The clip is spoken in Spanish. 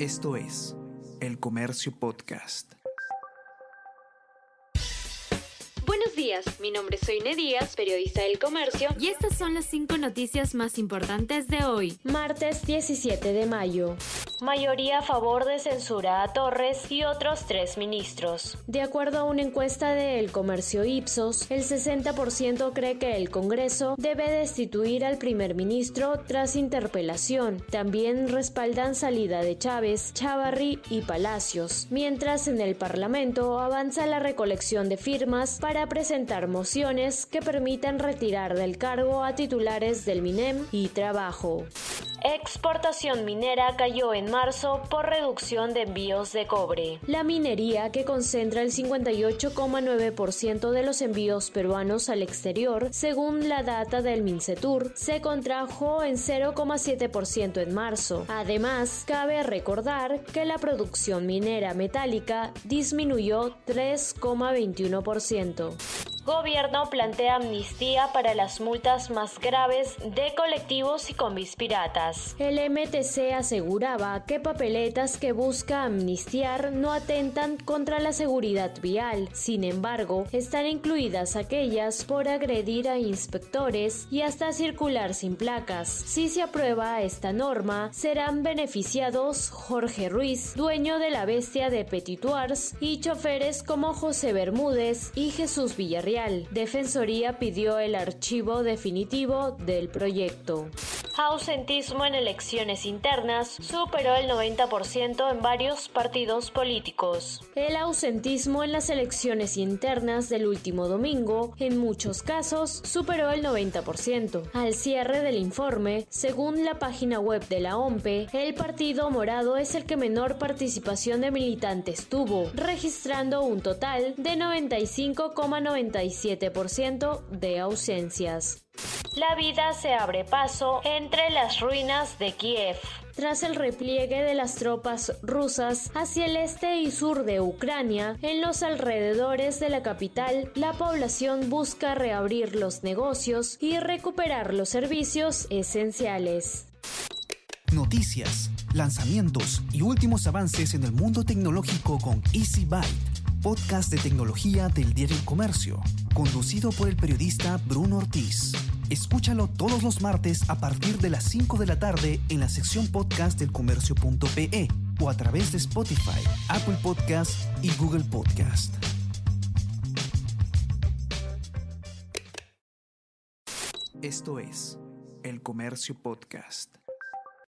Esto es El Comercio Podcast. Buenos días, mi nombre es Soine Díaz, periodista del Comercio, y estas son las cinco noticias más importantes de hoy, martes 17 de mayo. Mayoría a favor de censura a Torres y otros tres ministros. De acuerdo a una encuesta de El Comercio Ipsos, el 60% cree que el Congreso debe destituir al primer ministro tras interpelación. También respaldan salida de Chávez, Chavarri y Palacios, mientras en el Parlamento avanza la recolección de firmas para presentar mociones que permitan retirar del cargo a titulares del MINEM y Trabajo. Exportación minera cayó en marzo por reducción de envíos de cobre. La minería, que concentra el 58,9% de los envíos peruanos al exterior, según la data del Mincetur, se contrajo en 0,7% en marzo. Además, cabe recordar que la producción minera metálica disminuyó 3,21%. Gobierno plantea amnistía para las multas más graves de colectivos y combis. El MTC aseguraba que papeletas que busca amnistiar no atentan contra la seguridad vial. Sin embargo, están incluidas aquellas por agredir a inspectores y hasta circular sin placas. Si se aprueba esta norma, serán beneficiados Jorge Ruiz, dueño de la bestia de Petituars, y choferes como José Bermúdez y Jesús Villarreal Defensoría pidió el archivo definitivo del proyecto. Ausentismo en elecciones internas superó el 90% en varios partidos políticos. El ausentismo en las elecciones internas del último domingo, en muchos casos, superó el 90%. Al cierre del informe, según la página web de la OMPE, el Partido Morado es el que menor participación de militantes tuvo, registrando un total de 95,97% de ausencias. La vida se abre paso entre las ruinas de Kiev. Tras el repliegue de las tropas rusas hacia el este y sur de Ucrania, en los alrededores de la capital, la población busca reabrir los negocios y recuperar los servicios esenciales. Noticias, lanzamientos y últimos avances en el mundo tecnológico con Easy Byte podcast de tecnología del diario Comercio, conducido por el periodista Bruno Ortiz. Escúchalo todos los martes a partir de las 5 de la tarde en la sección podcast del comercio.pe o a través de Spotify, Apple Podcast y Google Podcast. Esto es El Comercio Podcast.